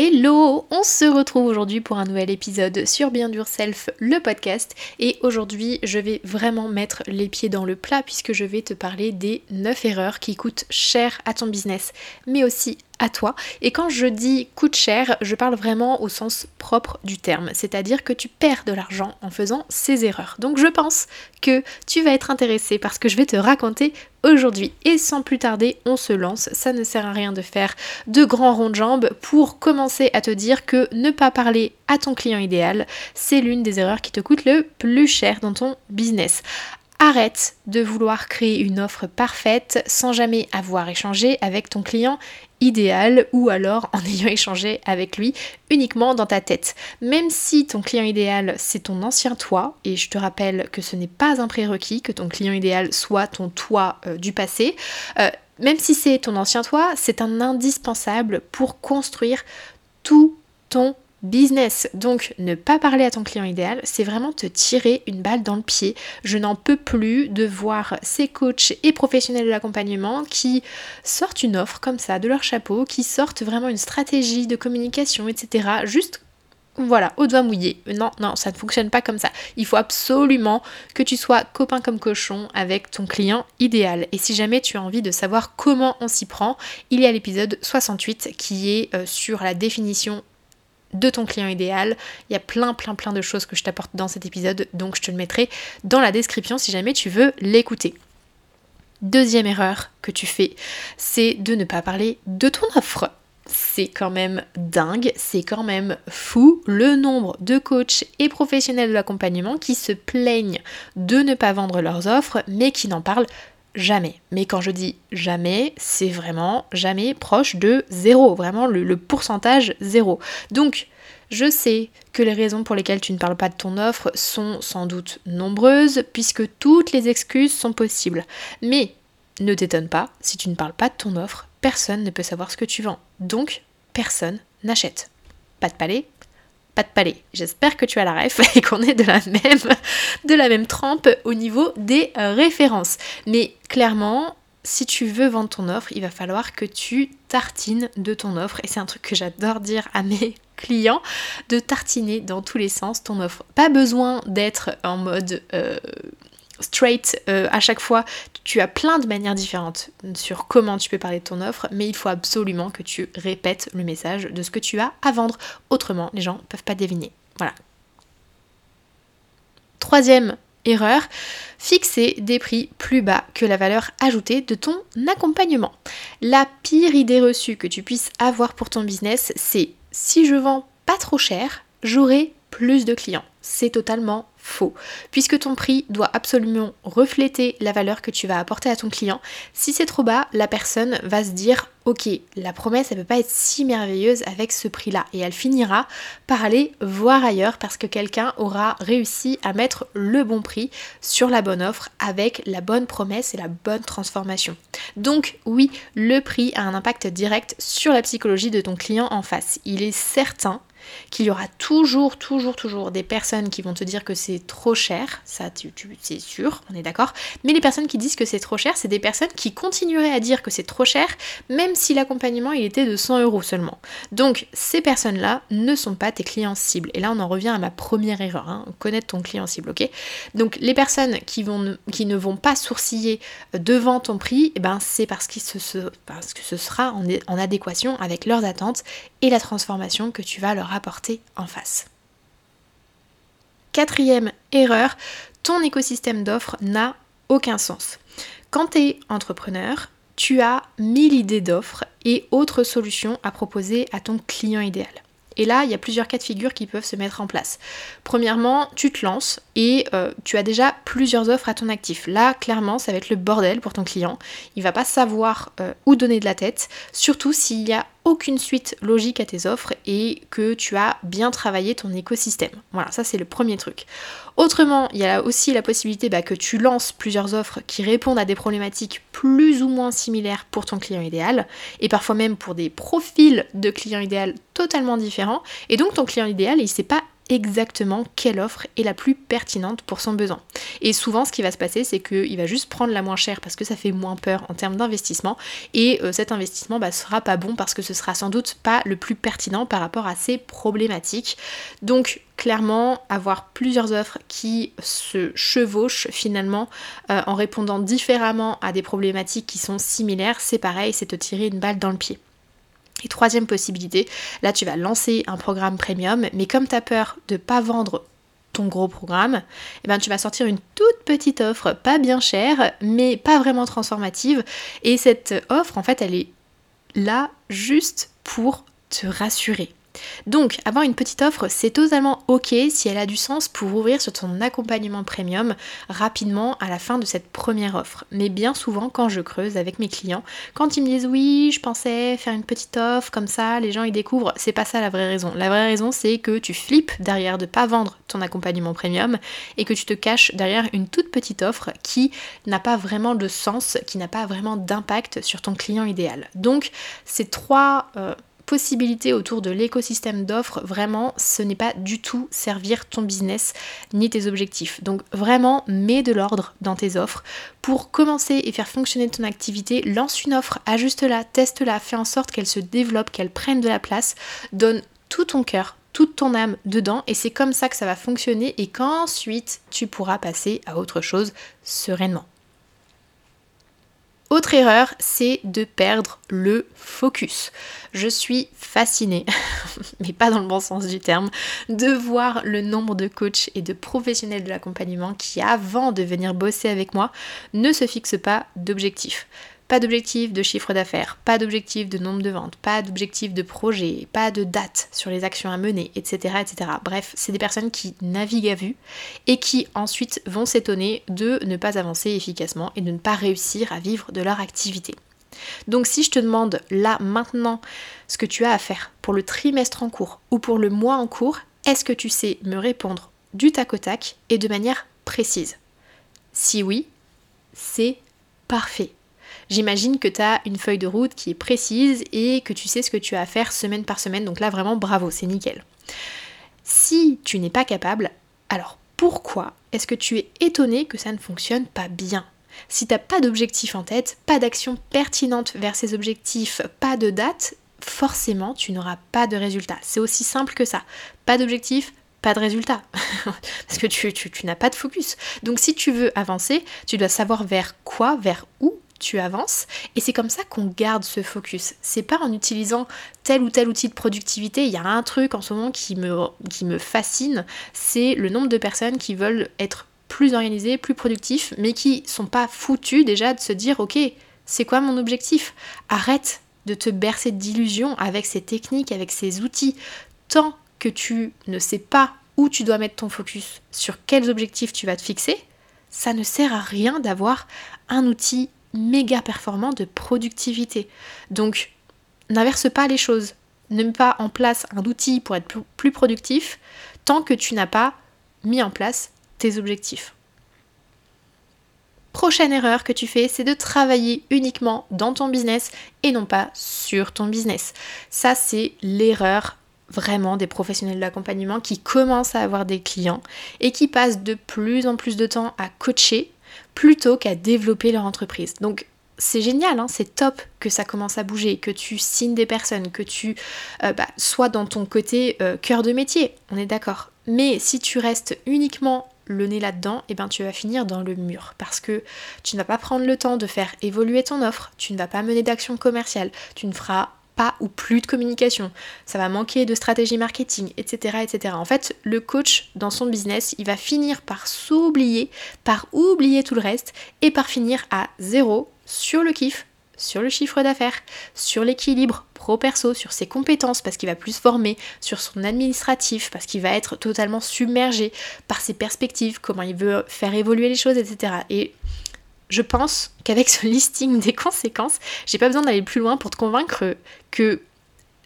Hello On se retrouve aujourd'hui pour un nouvel épisode sur Bien Dur Self, le podcast. Et aujourd'hui, je vais vraiment mettre les pieds dans le plat puisque je vais te parler des 9 erreurs qui coûtent cher à ton business, mais aussi à toi. Et quand je dis coûte cher, je parle vraiment au sens propre du terme, c'est-à-dire que tu perds de l'argent en faisant ces erreurs. Donc je pense que tu vas être intéressé par ce que je vais te raconter aujourd'hui. Et sans plus tarder, on se lance. Ça ne sert à rien de faire de grands ronds de jambes pour commencer à te dire que ne pas parler à ton client idéal, c'est l'une des erreurs qui te coûte le plus cher dans ton business. Arrête de vouloir créer une offre parfaite sans jamais avoir échangé avec ton client idéal ou alors en ayant échangé avec lui uniquement dans ta tête. Même si ton client idéal c'est ton ancien toi, et je te rappelle que ce n'est pas un prérequis que ton client idéal soit ton toi euh, du passé, euh, même si c'est ton ancien toi, c'est un indispensable pour construire tout ton business. Donc ne pas parler à ton client idéal, c'est vraiment te tirer une balle dans le pied. Je n'en peux plus de voir ces coachs et professionnels de l'accompagnement qui sortent une offre comme ça de leur chapeau, qui sortent vraiment une stratégie de communication, etc. Juste voilà, au doigt mouillé. Non, non, ça ne fonctionne pas comme ça. Il faut absolument que tu sois copain comme cochon avec ton client idéal. Et si jamais tu as envie de savoir comment on s'y prend, il y a l'épisode 68 qui est euh, sur la définition de ton client idéal. Il y a plein plein plein de choses que je t'apporte dans cet épisode, donc je te le mettrai dans la description si jamais tu veux l'écouter. Deuxième erreur que tu fais, c'est de ne pas parler de ton offre. C'est quand même dingue, c'est quand même fou le nombre de coachs et professionnels de l'accompagnement qui se plaignent de ne pas vendre leurs offres mais qui n'en parlent jamais. Mais quand je dis jamais, c'est vraiment jamais proche de zéro, vraiment le, pourcentage zéro. Donc, je sais que les raisons pour lesquelles tu ne parles pas de ton offre sont sans doute nombreuses, puisque toutes les excuses sont possibles. Mais ne t'étonne pas, si tu ne parles pas de ton offre, personne ne peut savoir ce que tu vends. Donc, personne n'achète. Pas de palais, de palais. J'espère que tu as la ref et qu'on est de la même, de la même trempe au niveau des euh, références. Mais clairement, si tu veux vendre ton offre, il va falloir que tu tartines de ton offre. Et c'est un truc que j'adore dire à mes clients, de tartiner dans tous les sens ton offre. Pas besoin d'être en mode euh, straight euh, à chaque fois. Tu as plein de manières différentes sur comment tu peux parler de ton offre, mais il faut absolument que tu répètes le message de ce que tu as à vendre. Autrement, les gens ne peuvent pas deviner. Voilà. Troisième erreur, fixer des prix plus bas que la valeur ajoutée de ton accompagnement. La pire idée reçue que tu puisses avoir pour ton business, c'est si je vends pas trop cher, j'aurai plus de clients. C'est totalement faux, puisque ton prix doit absolument refléter la valeur que tu vas apporter à ton client. Si c'est trop bas, la personne va se dire ok, la promesse elle peut pas être si merveilleuse avec ce prix-là, et elle finira par aller voir ailleurs parce que quelqu'un aura réussi à mettre le bon prix sur la bonne offre avec la bonne promesse et la bonne transformation. Donc oui, le prix a un impact direct sur la psychologie de ton client en face. Il est certain qu'il y aura toujours, toujours, toujours des personnes qui vont te dire que c'est trop cher, ça tu, c'est sûr, on est d'accord, mais les personnes qui disent que c'est trop cher, c'est des personnes qui continueraient à dire que c'est trop cher, même si l'accompagnement il était de 100 euros seulement. Donc ces personnes-là ne sont pas tes clients cibles. Et là on en revient à ma première erreur, hein, connaître ton client cible, ok? Donc les personnes qui, ne vont pas sourciller devant ton prix, eh ben, c'est parce, que ce sera en, en adéquation avec leurs attentes et la transformation que tu vas leur apporter en face. Quatrième erreur, ton écosystème d'offres n'a aucun sens. Quand tu es entrepreneur, tu as mille idées d'offres et autres solutions à proposer à ton client idéal. Et là, il y a plusieurs cas de figure qui peuvent se mettre en place. Premièrement, tu te lances et euh, tu as déjà plusieurs offres à ton actif. Là, clairement, ça va être le bordel pour ton client. Il va pas savoir euh, où donner de la tête, surtout s'il y a aucune suite logique à tes offres et que tu as bien travaillé ton écosystème. Voilà, ça c'est le premier truc. Autrement, il y a aussi la possibilité bah, que tu lances plusieurs offres qui répondent à des problématiques plus ou moins similaires pour ton client idéal, et parfois même pour des profils de clients idéal totalement différents. Et donc ton client idéal, il ne sait pas exactement quelle offre est la plus pertinente pour son besoin. Et souvent, ce qui va se passer, c'est qu'il va juste prendre la moins chère parce que ça fait moins peur en termes d'investissement. Et euh, cet investissement bah, sera pas bon parce que ce sera sans doute pas le plus pertinent par rapport à ses problématiques. Donc, clairement, avoir plusieurs offres qui se chevauchent finalement euh, en répondant différemment à des problématiques qui sont similaires, c'est pareil, c'est te tirer une balle dans le pied. Et troisième possibilité, là tu vas lancer un programme premium, mais comme tu as peur de ne pas vendre ton gros programme, eh ben, tu vas sortir une toute petite offre, pas bien chère, mais pas vraiment transformative. Et cette offre, en fait, elle est là juste pour te rassurer. Donc, avoir une petite offre, c'est totalement ok si elle a du sens pour ouvrir sur ton accompagnement premium rapidement à la fin de cette première offre. Mais bien souvent, quand je creuse avec mes clients, quand ils me disent oui, je pensais faire une petite offre comme ça, les gens ils découvrent, c'est pas ça la vraie raison. La vraie raison, c'est que tu flippes derrière de pas vendre ton accompagnement premium et que tu te caches derrière une toute petite offre qui n'a pas vraiment de sens, qui n'a pas vraiment d'impact sur ton client idéal. Donc, ces trois euh, possibilités autour de l'écosystème d'offres, vraiment, ce n'est pas du tout servir ton business ni tes objectifs. Donc vraiment, mets de l'ordre dans tes offres. Pour commencer et faire fonctionner ton activité, lance une offre, ajuste-la, teste-la, fais en sorte qu'elle se développe, qu'elle prenne de la place, donne tout ton cœur, toute ton âme dedans et c'est comme ça que ça va fonctionner et qu'ensuite tu pourras passer à autre chose sereinement. Autre erreur, c'est de perdre le focus. Je suis fascinée, mais pas dans le bon sens du terme, de voir le nombre de coachs et de professionnels de l'accompagnement qui, avant de venir bosser avec moi, ne se fixent pas d'objectifs. Pas d'objectif de chiffre d'affaires, pas d'objectif de nombre de ventes, pas d'objectif de projet, pas de date sur les actions à mener, etc. etc. Bref, c'est des personnes qui naviguent à vue et qui ensuite vont s'étonner de ne pas avancer efficacement et de ne pas réussir à vivre de leur activité. Donc si je te demande là maintenant ce que tu as à faire pour le trimestre en cours ou pour le mois en cours, est-ce que tu sais me répondre du tac au tac et de manière précise? Si oui, c'est parfait. J'imagine que tu as une feuille de route qui est précise et que tu sais ce que tu as à faire semaine par semaine. Donc là, vraiment, bravo, c'est nickel. Si tu n'es pas capable, alors pourquoi est-ce que tu es étonné que ça ne fonctionne pas bien? Si tu n'as pas d'objectif en tête, pas d'action pertinente vers ces objectifs, pas de date, forcément tu n'auras pas de résultat. C'est aussi simple que ça. Pas d'objectif, pas de résultat. Parce que tu, tu n'as pas de focus. Donc si tu veux avancer, tu dois savoir vers quoi, vers où tu avances et c'est comme ça qu'on garde ce focus. C'est pas en utilisant tel ou tel outil de productivité. Il y a un truc en ce moment qui me, fascine, c'est le nombre de personnes qui veulent être plus organisées, plus productifs, mais qui sont pas foutus déjà de se dire ok, c'est quoi mon objectif? Arrête de te bercer d'illusions avec ces techniques, avec ces outils. Tant que tu ne sais pas où tu dois mettre ton focus, sur quels objectifs tu vas te fixer, ça ne sert à rien d'avoir un outil méga performant de productivité. Donc, n'inverse pas les choses. Ne mets pas en place un outil pour être plus productif tant que tu n'as pas mis en place tes objectifs. Prochaine erreur que tu fais, c'est de travailler uniquement dans ton business et non pas sur ton business. Ça, c'est l'erreur vraiment des professionnels de l'accompagnement qui commencent à avoir des clients et qui passent de plus en plus de temps à coacher plutôt qu'à développer leur entreprise. Donc c'est génial, hein, c'est top que ça commence à bouger, que tu signes des personnes, que tu euh, bah, sois dans ton côté euh, cœur de métier, on est d'accord. Mais si tu restes uniquement le nez là-dedans, eh ben tu vas finir dans le mur parce que tu ne vas pas prendre le temps de faire évoluer ton offre, tu ne vas pas mener d'action commerciale, tu ne feras pas ou plus de communication, ça va manquer de stratégie marketing, etc., etc. En fait, le coach dans son business, il va finir par s'oublier, par oublier tout le reste et par finir à zéro sur le kiff, sur le chiffre d'affaires, sur l'équilibre pro-perso, sur ses compétences parce qu'il va plus former, sur son administratif parce qu'il va être totalement submergé par ses perspectives, comment il veut faire évoluer les choses, etc. Et je pense qu'avec ce listing des conséquences, j'ai pas besoin d'aller plus loin pour te convaincre que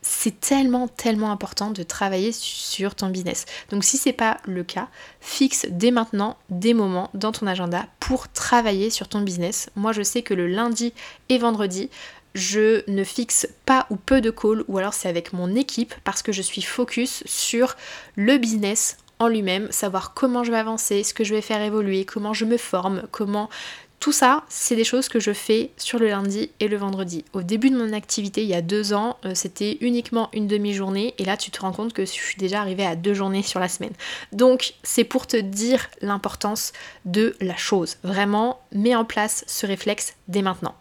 c'est tellement, tellement important de travailler sur ton business. Donc si ce n'est pas le cas, fixe dès maintenant des moments dans ton agenda pour travailler sur ton business. Moi je sais que le lundi et vendredi, je ne fixe pas ou peu de calls ou alors c'est avec mon équipe parce que je suis focus sur le business en lui-même, savoir comment je vais avancer, ce que je vais faire évoluer, comment je me forme, comment tout ça, c'est des choses que je fais sur le lundi et le vendredi. Au début de mon activité, il y a deux ans, euh, c'était uniquement une demi-journée et là, tu te rends compte que je suis déjà arrivée à deux journées sur la semaine. Donc, c'est pour te dire l'importance de la chose. Vraiment, mets en place ce réflexe dès maintenant.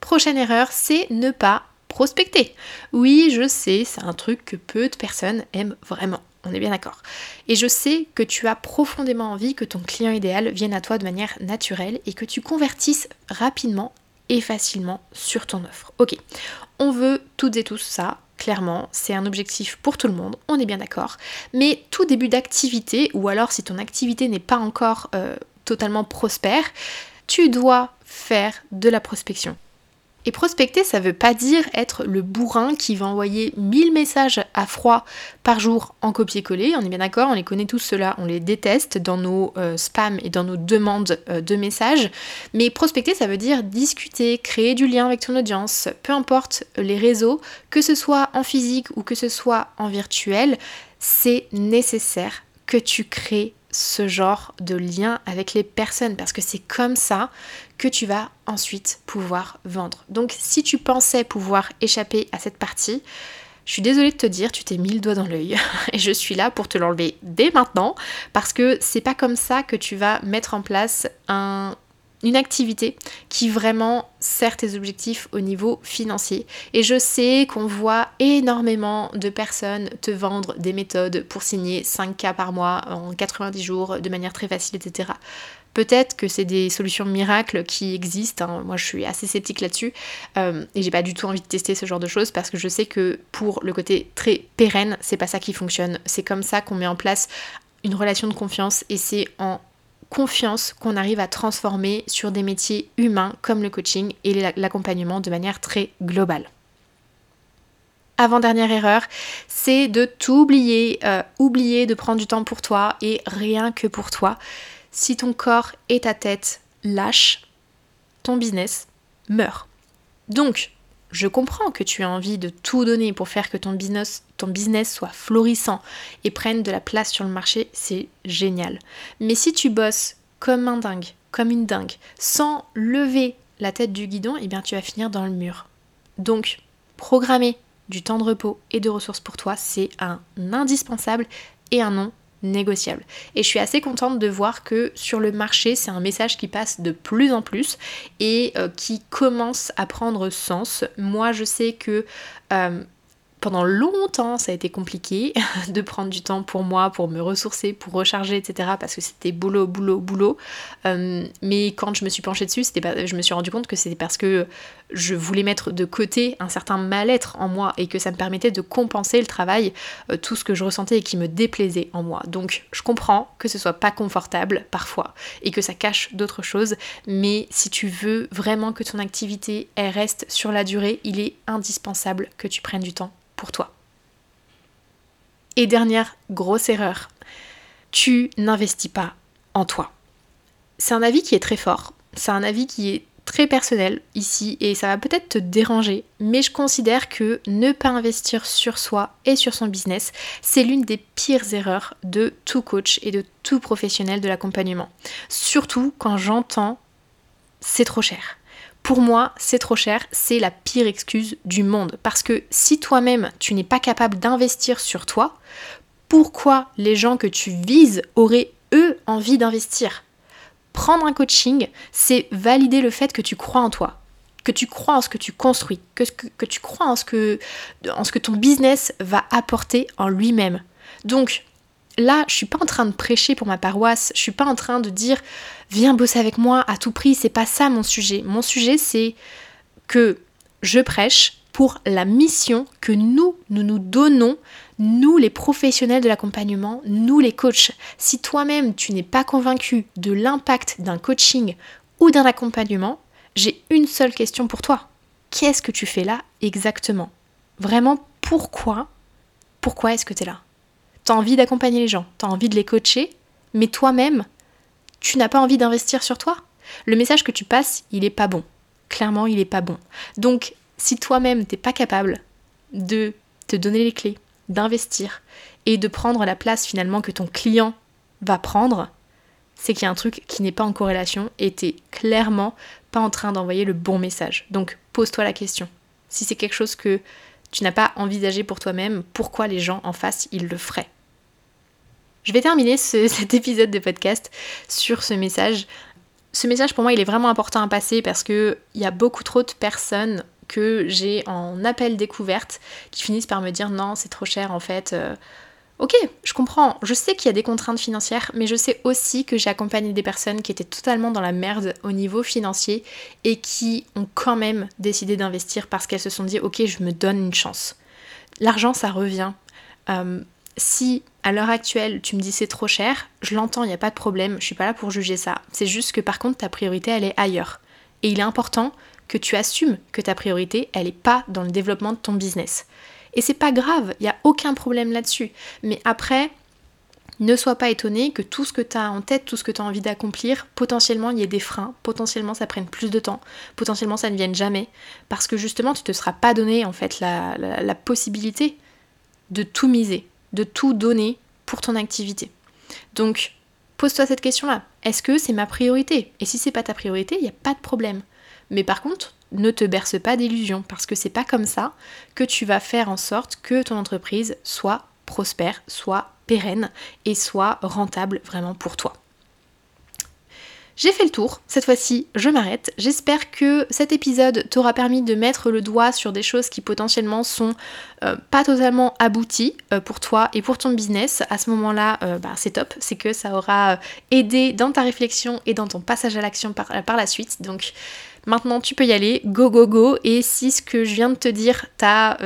Prochaine erreur, c'est ne pas prospecter. Oui, je sais, c'est un truc que peu de personnes aiment vraiment. On est bien d'accord. Et je sais que tu as profondément envie que ton client idéal vienne à toi de manière naturelle et que tu convertisses rapidement et facilement sur ton offre. Ok, on veut toutes et tous ça, clairement, c'est un objectif pour tout le monde, on est bien d'accord. Mais tout début d'activité, ou alors si ton activité n'est pas encore euh, totalement prospère, tu dois faire de la prospection. Et prospecter, ça veut pas dire être le bourrin qui va envoyer 1000 messages à froid par jour en copier-coller. On est bien d'accord, on les connaît tous ceux-là, on les déteste dans nos euh, spams et dans nos demandes euh, de messages. Mais prospecter, ça veut dire discuter, créer du lien avec ton audience, peu importe les réseaux, que ce soit en physique ou que ce soit en virtuel, c'est nécessaire que tu crées ce genre de lien avec les personnes parce que c'est comme ça que tu vas ensuite pouvoir vendre. Donc si tu pensais pouvoir échapper à cette partie, je suis désolée de te dire, tu t'es mis le doigt dans l'œil et je suis là pour te l'enlever dès maintenant parce que c'est pas comme ça que tu vas mettre en place un une activité qui vraiment sert tes objectifs au niveau financier. Et je sais qu'on voit énormément de personnes te vendre des méthodes pour signer 5K par mois en 90 jours de manière très facile, etc. Peut-être que c'est des solutions miracles qui existent. Hein. Moi, je suis assez sceptique là-dessus euh, et j'ai pas du tout envie de tester ce genre de choses parce que je sais que pour le côté très pérenne, c'est pas ça qui fonctionne. C'est comme ça qu'on met en place une relation de confiance et c'est en confiance qu'on arrive à transformer sur des métiers humains comme le coaching et l'accompagnement de manière très globale. Avant-dernière erreur, c'est de t'oublier, euh, oublier de prendre du temps pour toi et rien que pour toi. Si ton corps et ta tête lâchent, ton business meurt. Donc, je comprends que tu as envie de tout donner pour faire que ton business, ton business soit florissant et prenne de la place sur le marché, c'est génial. Mais si tu bosses comme un dingue, comme une dingue, sans lever la tête du guidon, eh bien tu vas finir dans le mur. Donc, programmer du temps de repos et de ressources pour toi, c'est un indispensable et un non négociable. Et je suis assez contente de voir que sur le marché, c'est un message qui passe de plus en plus et euh, qui commence à prendre sens. Moi, je sais que euh, pendant longtemps, ça a été compliqué de prendre du temps pour moi, pour me ressourcer, pour recharger, etc. Parce que c'était boulot, boulot, boulot. Euh, mais quand je me suis penchée dessus, pas, je me suis rendu compte que c'était parce que je voulais mettre de côté un certain mal-être en moi et que ça me permettait de compenser le travail, euh, tout ce que je ressentais et qui me déplaisait en moi. Donc je comprends que ce soit pas confortable parfois et que ça cache d'autres choses, mais si tu veux vraiment que ton activité reste sur la durée, il est indispensable que tu prennes du temps toi. Et dernière grosse erreur, tu n'investis pas en toi. C'est un avis qui est très fort, c'est un avis qui est très personnel ici et ça va peut-être te déranger, mais je considère que ne pas investir sur soi et sur son business, c'est l'une des pires erreurs de tout coach et de tout professionnel de l'accompagnement. Surtout quand j'entends c'est trop cher pour moi, c'est trop cher, c'est la pire excuse du monde. Parce que si toi-même, tu n'es pas capable d'investir sur toi, pourquoi les gens que tu vises auraient, eux, envie d'investir? Prendre un coaching, c'est valider le fait que tu crois en toi, que tu crois en ce que tu construis, que, tu crois en ce, que, en ce que ton business va apporter en lui-même. Donc, là, je suis pas en train de prêcher pour ma paroisse, je suis pas en train de dire viens bosser avec moi à tout prix, c'est pas ça mon sujet. Mon sujet c'est que je prêche pour la mission que nous, nous nous donnons, nous les professionnels de l'accompagnement, nous les coachs. Si toi-même tu n'es pas convaincu de l'impact d'un coaching ou d'un accompagnement, j'ai une seule question pour toi. Qu'est-ce que tu fais là exactement? Vraiment, pourquoi? Pourquoi est-ce que tu es là? Envie d'accompagner les gens, tu as envie de les coacher, mais toi-même, tu n'as pas envie d'investir sur toi. Le message que tu passes, il est pas bon. Clairement, il est pas bon. Donc, si toi-même, t'es pas capable de te donner les clés, d'investir et de prendre la place finalement que ton client va prendre, c'est qu'il y a un truc qui n'est pas en corrélation et t'es clairement pas en train d'envoyer le bon message. Donc pose-toi la question. Si c'est quelque chose que tu n'as pas envisagé pour toi-même, pourquoi les gens en face, ils le feraient? Je vais terminer cet épisode de podcast sur ce message. Ce message pour moi, il est vraiment important à passer parce qu'il y a beaucoup trop de personnes que j'ai en appel découverte qui finissent par me dire non, c'est trop cher en fait. Euh, Ok, je comprends, je sais qu'il y a des contraintes financières, mais je sais aussi que j'ai accompagné des personnes qui étaient totalement dans la merde au niveau financier et qui ont quand même décidé d'investir parce qu'elles se sont dit ok, je me donne une chance. L'argent, ça revient. Euh, si à l'heure actuelle tu me dis c'est trop cher, je l'entends, il n'y a pas de problème, je suis pas là pour juger ça. C'est juste que par contre ta priorité elle est ailleurs. Et il est important que tu assumes que ta priorité elle n'est pas dans le développement de ton business. Et c'est pas grave, il n'y a aucun problème là-dessus. Mais après, ne sois pas étonné que tout ce que tu as en tête, tout ce que tu as envie d'accomplir, potentiellement il y ait des freins, potentiellement ça prenne plus de temps, potentiellement ça ne vienne jamais, parce que justement tu te seras pas donné en fait la, la possibilité de tout miser, de tout donner pour ton activité. Donc pose-toi cette question-là. Est-ce que c'est ma priorité? Et si c'est pas ta priorité, il n'y a pas de problème. Mais par contre, ne te berce pas d'illusions parce que c'est pas comme ça que tu vas faire en sorte que ton entreprise soit prospère, soit pérenne et soit rentable vraiment pour toi. J'ai fait le tour, cette fois-ci je m'arrête. J'espère que cet épisode t'aura permis de mettre le doigt sur des choses qui potentiellement sont euh, pas totalement abouties euh, pour toi et pour ton business. À ce moment-là, euh, bah, c'est top, c'est que ça aura aidé dans ta réflexion et dans ton passage à l'action par, par, la suite. Donc Maintenant, tu peux y aller, go, go, go. Et si ce que je viens de te dire t'a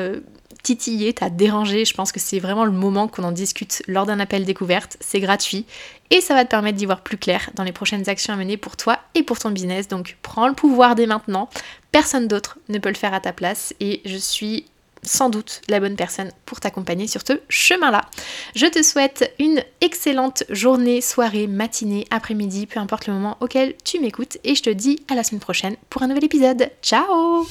titillé, t'a dérangé, je pense que c'est vraiment le moment qu'on en discute lors d'un appel découverte. C'est gratuit et ça va te permettre d'y voir plus clair dans les prochaines actions à mener pour toi et pour ton business. Donc prends le pouvoir dès maintenant. Personne d'autre ne peut le faire à ta place et je suis sans doute la bonne personne pour t'accompagner sur ce chemin-là. Je te souhaite une excellente journée, soirée, matinée, après-midi, peu importe le moment auquel tu m'écoutes et je te dis à la semaine prochaine pour un nouvel épisode. Ciao